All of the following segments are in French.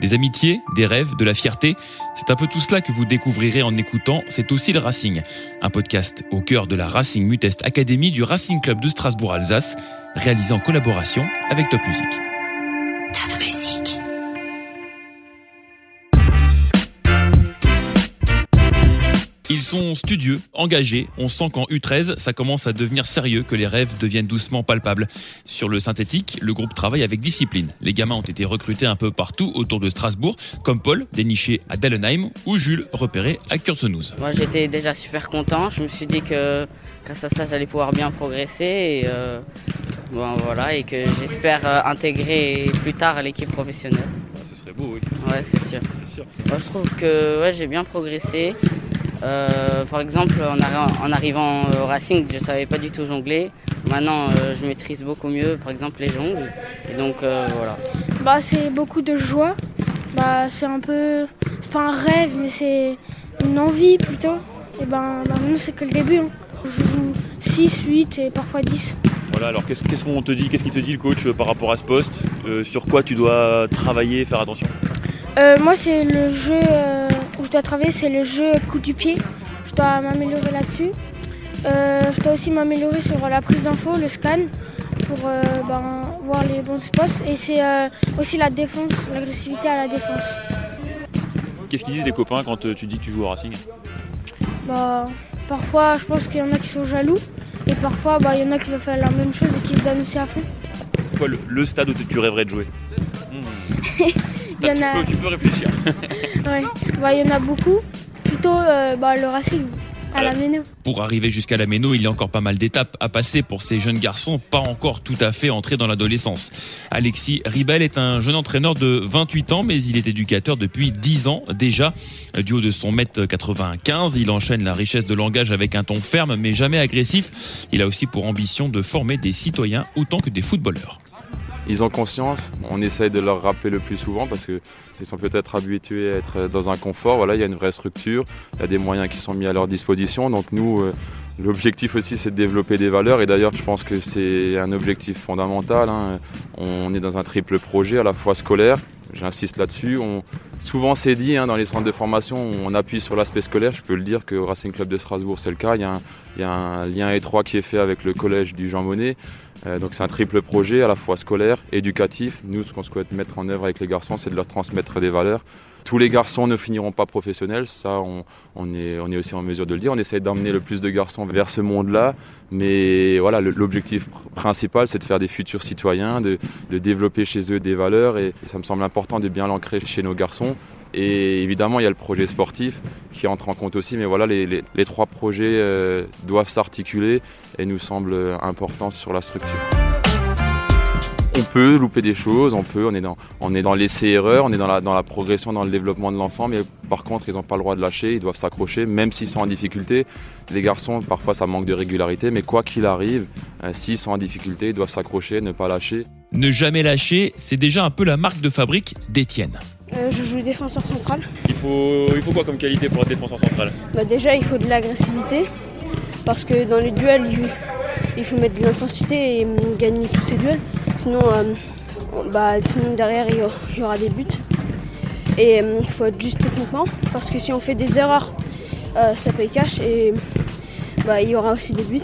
Des amitiés, des rêves, de la fierté, c'est un peu tout cela que vous découvrirez en écoutant C'est aussi le Racing, un podcast au cœur de la Racing Mutest Academy du Racing Club de Strasbourg-Alsace, réalisé en collaboration avec Top Music. Ils sont studieux, engagés. On sent qu'en U13, ça commence à devenir sérieux, que les rêves deviennent doucement palpables. Sur le synthétique, le groupe travaille avec discipline. Les gamins ont été recrutés un peu partout autour de Strasbourg, comme Paul, déniché à Dellenheim, ou Jules, repéré à Kurzenuz. Moi, j'étais déjà super content. Je me suis dit que grâce à ça, j'allais pouvoir bien progresser. Et, euh, bon, voilà, et que j'espère euh, intégrer plus tard l'équipe professionnelle. Ce serait beau, oui. Ouais, c'est sûr. C'est sûr. Moi, je trouve que ouais, j'ai bien progressé. Euh, par exemple, en, arri- en arrivant au Racing, je ne savais pas du tout jongler. Maintenant, euh, je maîtrise beaucoup mieux, par exemple, les jongles. Et donc, euh, voilà. Bah, c'est beaucoup de joie. Bah, c'est un peu. C'est pas un rêve, mais c'est une envie plutôt. Et ben, bah, maintenant, c'est que le début. hein. Je joue 6, 8 et parfois 10. Voilà, alors qu'est-ce qu'est-ce qu'on te dit, qu'est-ce qu'il te dit le coach euh, par rapport à ce poste? Euh, Sur quoi tu dois travailler, faire attention? Euh, moi, c'est le jeu euh, où je dois travailler, c'est le jeu coup du pied. Je dois m'améliorer là-dessus. Euh, je dois aussi m'améliorer sur la prise d'info, le scan, pour euh, ben, voir les bons spots. Et c'est euh, aussi la défense, l'agressivité à la défense. Qu'est-ce qu'ils disent les copains quand tu dis que tu joues au Racing? Bah, parfois, je pense qu'il y en a qui sont jaloux. Et parfois, bah, il y en a qui veulent faire la même chose et qui se donnent aussi à fond. C'est quoi le, le stade où tu rêverais de jouer? Il y en tu, a, peux, tu peux réfléchir. ouais. Bah, il y en a beaucoup. Plutôt euh, bah, le Racing, à la Méno. Pour arriver jusqu'à la Méno, il y a encore pas mal d'étapes à passer pour ces jeunes garçons, pas encore tout à fait entrés dans l'adolescence. Alexis Ribel est un jeune entraîneur de 28 ans, mais il est éducateur depuis 10 ans déjà. Du haut de son mètre 95, il enchaîne la richesse de langage avec un ton ferme, mais jamais agressif. Il a aussi pour ambition de former des citoyens autant que des footballeurs. Ils ont conscience, on essaye de leur rappeler le plus souvent parce qu'ils sont peut-être habitués à être dans un confort. Voilà, il y a une vraie structure, il y a des moyens qui sont mis à leur disposition. Donc nous, euh, l'objectif aussi, c'est de développer des valeurs. Et d'ailleurs, je pense que c'est un objectif fondamental. hein. On est dans un triple projet, à la fois scolaire, j'insiste là-dessus. On... Souvent, c'est dit hein, dans les centres de formation, on appuie sur l'aspect scolaire. Je peux le dire que au Racing Club de Strasbourg, c'est le cas. Il y, a un, lien étroit qui est fait avec le collège du Jean Monnet. Euh, donc c'est un triple projet, à la fois scolaire, éducatif. Nous, ce qu'on souhaite mettre en œuvre avec les garçons, c'est de leur transmettre des valeurs. Tous les garçons ne finiront pas professionnels, ça on, on est, on est aussi en mesure de le dire. On essaie d'emmener le plus de garçons vers ce monde-là, mais voilà, l'objectif pr- principal, c'est de faire des futurs citoyens, de, développer chez eux des valeurs, et ça me semble important de bien l'ancrer chez nos garçons. Et évidemment, il y a le projet sportif qui entre en compte aussi, mais voilà, les, trois projets euh, doivent s'articuler et nous semblent importants sur la structure. On peut louper des choses, on peut, on est dans, on est dans l'essai-erreur, on est dans la, dans la progression, dans le développement de l'enfant, mais par contre, ils n'ont pas le droit de lâcher, ils doivent s'accrocher, même s'ils sont en difficulté. Les garçons, parfois, ça manque de régularité, mais quoi qu'il arrive, euh, s'ils sont en difficulté, ils doivent s'accrocher, ne pas lâcher. Ne jamais lâcher, c'est déjà un peu la marque de fabrique d'Étienne. Euh, je joue défenseur central. il faut, il faut quoi comme qualité pour être défenseur central? Bah, déjà, il faut de l'agressivité. Parce que dans les duels, il, faut mettre de l'intensité et gagner tous ces duels. Sinon, euh, bah, sinon derrière, il y, aura, des buts. Et hum, il faut être juste techniquement. Parce que si on fait des erreurs, euh, ça paye cash. Et bah, il y aura aussi des buts.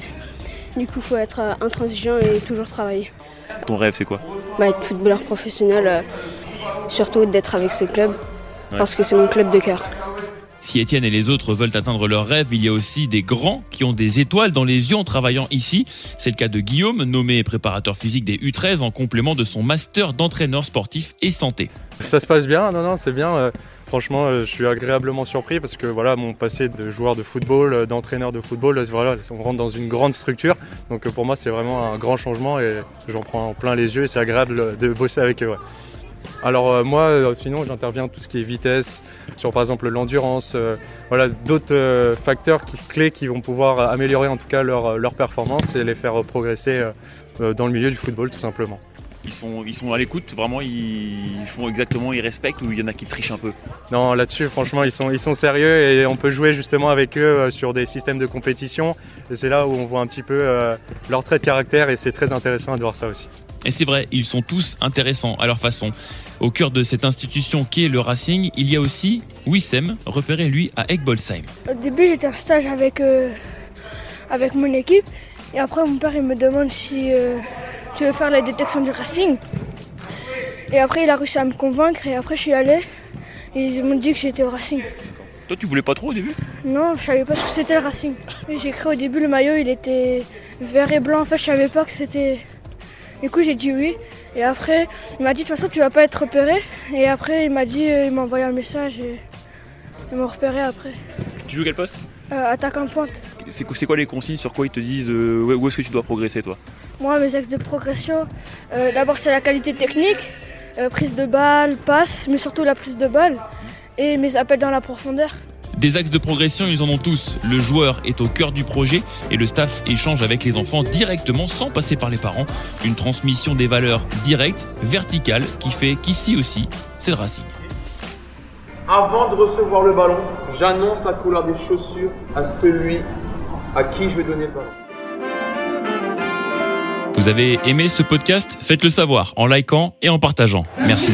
Du coup, il faut être euh, intransigeant et toujours travailler. Ton rêve, c'est quoi? Bah, être footballeur professionnel, euh, surtout d'être avec ce club. Parce que c'est mon club de cœur. Si Étienne et les autres veulent atteindre leurs rêves, il y a aussi des grands qui ont des étoiles dans les yeux en travaillant ici. C'est le cas de Guillaume, nommé préparateur physique des U13 en complément de son master d'entraîneur sportif et santé. Ça se passe bien, non, non, c'est bien. euh, franchement, euh, je suis agréablement surpris parce que voilà, mon passé de joueur de football, euh, d'entraîneur de football, voilà, on rentre dans une grande structure. Donc pour moi, c'est vraiment un grand changement et j'en prends en plein les yeux et c'est agréable de bosser avec eux. Alors euh, moi, euh, sinon, j'interviens tout ce qui est vitesse, sur par exemple l'endurance, euh, voilà, d'autres facteurs qui- clés qui vont pouvoir améliorer en tout cas leur, leur performance et les faire progresser dans le milieu du football tout simplement. ils sont, ils sont à l'écoute, vraiment, ils font exactement, ils respectent ou il y en a qui trichent un peu? Non, là-dessus, franchement, ils sont, ils sont sérieux et on peut jouer justement avec eux sur des systèmes de compétition. Et c'est là où on voit un petit peu leur trait de caractère et c'est très intéressant de voir ça aussi. Et c'est vrai, ils sont tous intéressants à leur façon. Au cœur de cette institution qui est le Racing, il y a aussi Wissem, repéré lui à Egbolsheim. Au début, j'étais en stage avec, euh, avec mon équipe. Et après, mon père il me demande si euh, tu veux faire la détection du Racing. Et après, il a réussi à me convaincre. Et après, je suis allé. Et ils m'ont dit que j'étais au Racing. Toi, tu voulais pas trop au début? Non, je savais pas ce que c'était le Racing. J'ai cru au début le maillot, il était vert et blanc. En fait, je savais pas que c'était. Du coup, j'ai dit oui. Et après, il m'a dit de toute façon, tu vas pas être repéré. Et après, il m'a dit, euh, il m'a envoyé un message et ils m'ont repéré après. Tu joues quel poste Euh, attaquant pointe. C'est quoi, les consignes Sur quoi ils te disent euh, Où est-ce que tu dois progresser, toi Moi, mes axes de progression, euh, d'abord c'est la qualité technique, prise de balle, passe, mais surtout la prise de balle et mes appels dans la profondeur. Des axes de progression, ils en ont tous. Le joueur est au cœur du projet et le staff échange avec les enfants directement sans passer par les parents. Une transmission des valeurs directes, verticales, qui fait qu'ici aussi, c'est le Racing. Avant de recevoir le ballon, j'annonce la couleur des chaussures à celui à qui je vais donner le ballon. Vous avez aimé ce podcast? Faites-le savoir en likant et en partageant. Merci.